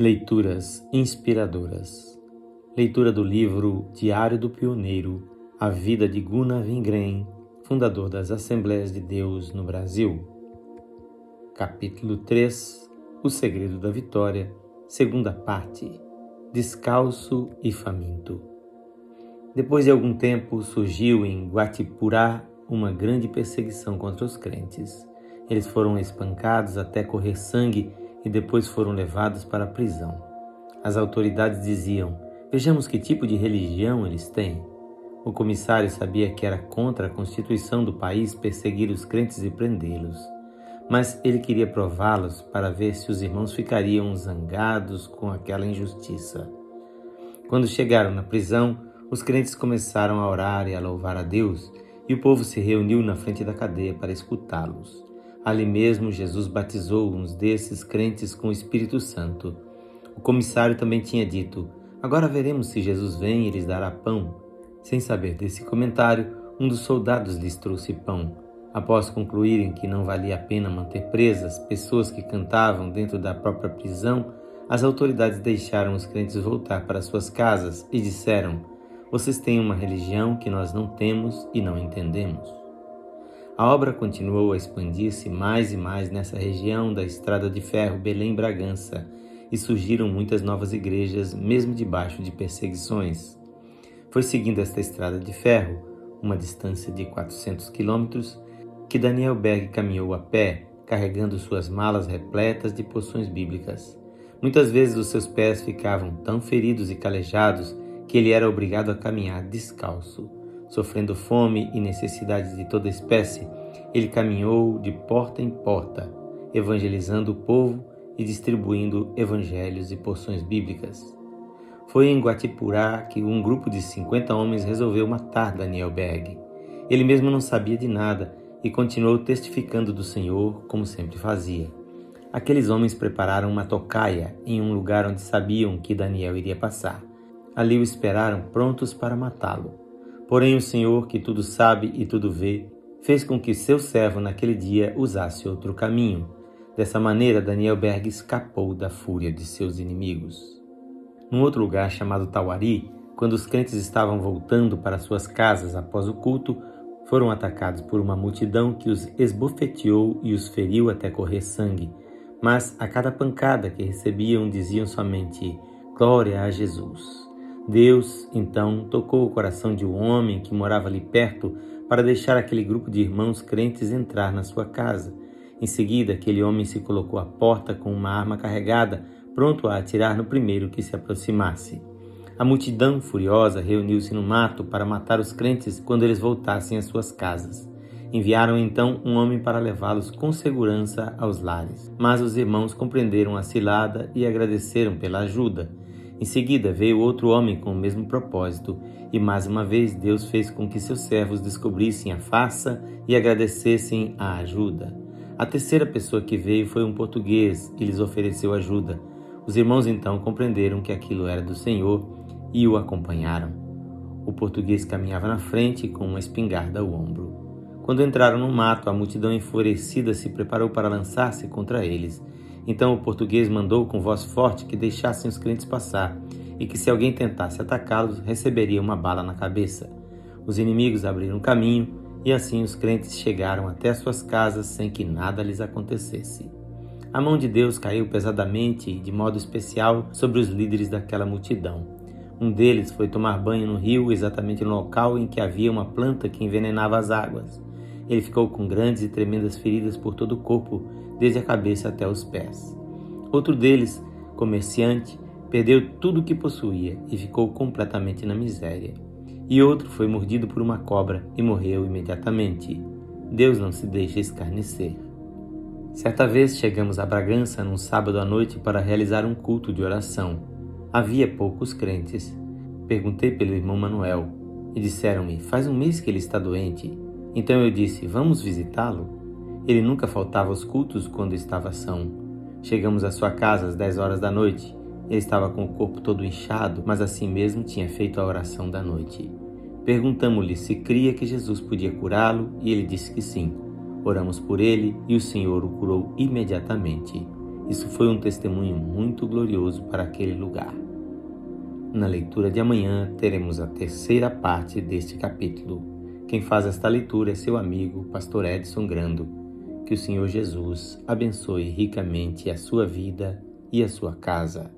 Leituras inspiradoras. Leitura do livro Diário do Pioneiro, A Vida de Gunnar Wingren, fundador das Assembleias de Deus no Brasil. Capítulo 3 O Segredo da Vitória, segunda parte Descalço e Faminto. Depois de algum tempo, surgiu em Guatipurá uma grande perseguição contra os crentes. Eles foram espancados até correr sangue e depois foram levados para a prisão. As autoridades diziam: Vejamos que tipo de religião eles têm. O comissário sabia que era contra a constituição do país perseguir os crentes e prendê-los. Mas ele queria prová-los para ver se os irmãos ficariam zangados com aquela injustiça. Quando chegaram na prisão, os crentes começaram a orar e a louvar a Deus, e o povo se reuniu na frente da cadeia para escutá-los. Ali mesmo, Jesus batizou uns desses crentes com o Espírito Santo. O comissário também tinha dito: Agora veremos se Jesus vem e lhes dará pão. Sem saber desse comentário, um dos soldados lhes trouxe pão. Após concluírem que não valia a pena manter presas pessoas que cantavam dentro da própria prisão, as autoridades deixaram os crentes voltar para suas casas e disseram: Vocês têm uma religião que nós não temos e não entendemos. A obra continuou a expandir-se mais e mais nessa região da estrada de ferro Belém-Bragança e surgiram muitas novas igrejas, mesmo debaixo de perseguições. Foi seguindo esta estrada de ferro, uma distância de 400 quilômetros, que Daniel Berg caminhou a pé, carregando suas malas repletas de poções bíblicas. Muitas vezes os seus pés ficavam tão feridos e calejados que ele era obrigado a caminhar descalço. Sofrendo fome e necessidades de toda espécie, ele caminhou de porta em porta, evangelizando o povo e distribuindo evangelhos e porções bíblicas. Foi em Guatipurá que um grupo de 50 homens resolveu matar Daniel Berg. Ele mesmo não sabia de nada e continuou testificando do Senhor como sempre fazia. Aqueles homens prepararam uma tocaia em um lugar onde sabiam que Daniel iria passar. Ali o esperaram prontos para matá-lo. Porém, o Senhor, que tudo sabe e tudo vê, fez com que seu servo naquele dia usasse outro caminho. Dessa maneira, Daniel Berg escapou da fúria de seus inimigos. Num outro lugar chamado Tauari, quando os crentes estavam voltando para suas casas após o culto, foram atacados por uma multidão que os esbofeteou e os feriu até correr sangue. Mas a cada pancada que recebiam diziam somente: Glória a Jesus. Deus, então, tocou o coração de um homem que morava ali perto para deixar aquele grupo de irmãos crentes entrar na sua casa. Em seguida, aquele homem se colocou à porta com uma arma carregada, pronto a atirar no primeiro que se aproximasse. A multidão furiosa reuniu-se no mato para matar os crentes quando eles voltassem às suas casas. Enviaram então um homem para levá-los com segurança aos lares. Mas os irmãos compreenderam a cilada e agradeceram pela ajuda. Em seguida veio outro homem com o mesmo propósito, e mais uma vez Deus fez com que seus servos descobrissem a farsa e agradecessem a ajuda. A terceira pessoa que veio foi um português e lhes ofereceu ajuda. Os irmãos então compreenderam que aquilo era do Senhor e o acompanharam. O português caminhava na frente com uma espingarda ao ombro. Quando entraram no mato, a multidão enfurecida se preparou para lançar-se contra eles. Então o português mandou com voz forte que deixassem os crentes passar e que se alguém tentasse atacá-los, receberia uma bala na cabeça. Os inimigos abriram caminho e assim os crentes chegaram até suas casas sem que nada lhes acontecesse. A mão de Deus caiu pesadamente e de modo especial sobre os líderes daquela multidão. Um deles foi tomar banho no rio, exatamente no local em que havia uma planta que envenenava as águas. Ele ficou com grandes e tremendas feridas por todo o corpo, desde a cabeça até os pés. Outro deles, comerciante, perdeu tudo o que possuía e ficou completamente na miséria. E outro foi mordido por uma cobra e morreu imediatamente. Deus não se deixa escarnecer. Certa vez chegamos a Bragança num sábado à noite para realizar um culto de oração. Havia poucos crentes. Perguntei pelo irmão Manuel e disseram-me: Faz um mês que ele está doente então eu disse: Vamos visitá-lo? Ele nunca faltava aos cultos quando estava são. Chegamos à sua casa às 10 horas da noite. Ele estava com o corpo todo inchado, mas assim mesmo tinha feito a oração da noite. Perguntamos-lhe se cria que Jesus podia curá-lo e ele disse que sim. Oramos por ele e o Senhor o curou imediatamente. Isso foi um testemunho muito glorioso para aquele lugar. Na leitura de amanhã teremos a terceira parte deste capítulo. Quem faz esta leitura é seu amigo, Pastor Edson Grando. Que o Senhor Jesus abençoe ricamente a sua vida e a sua casa.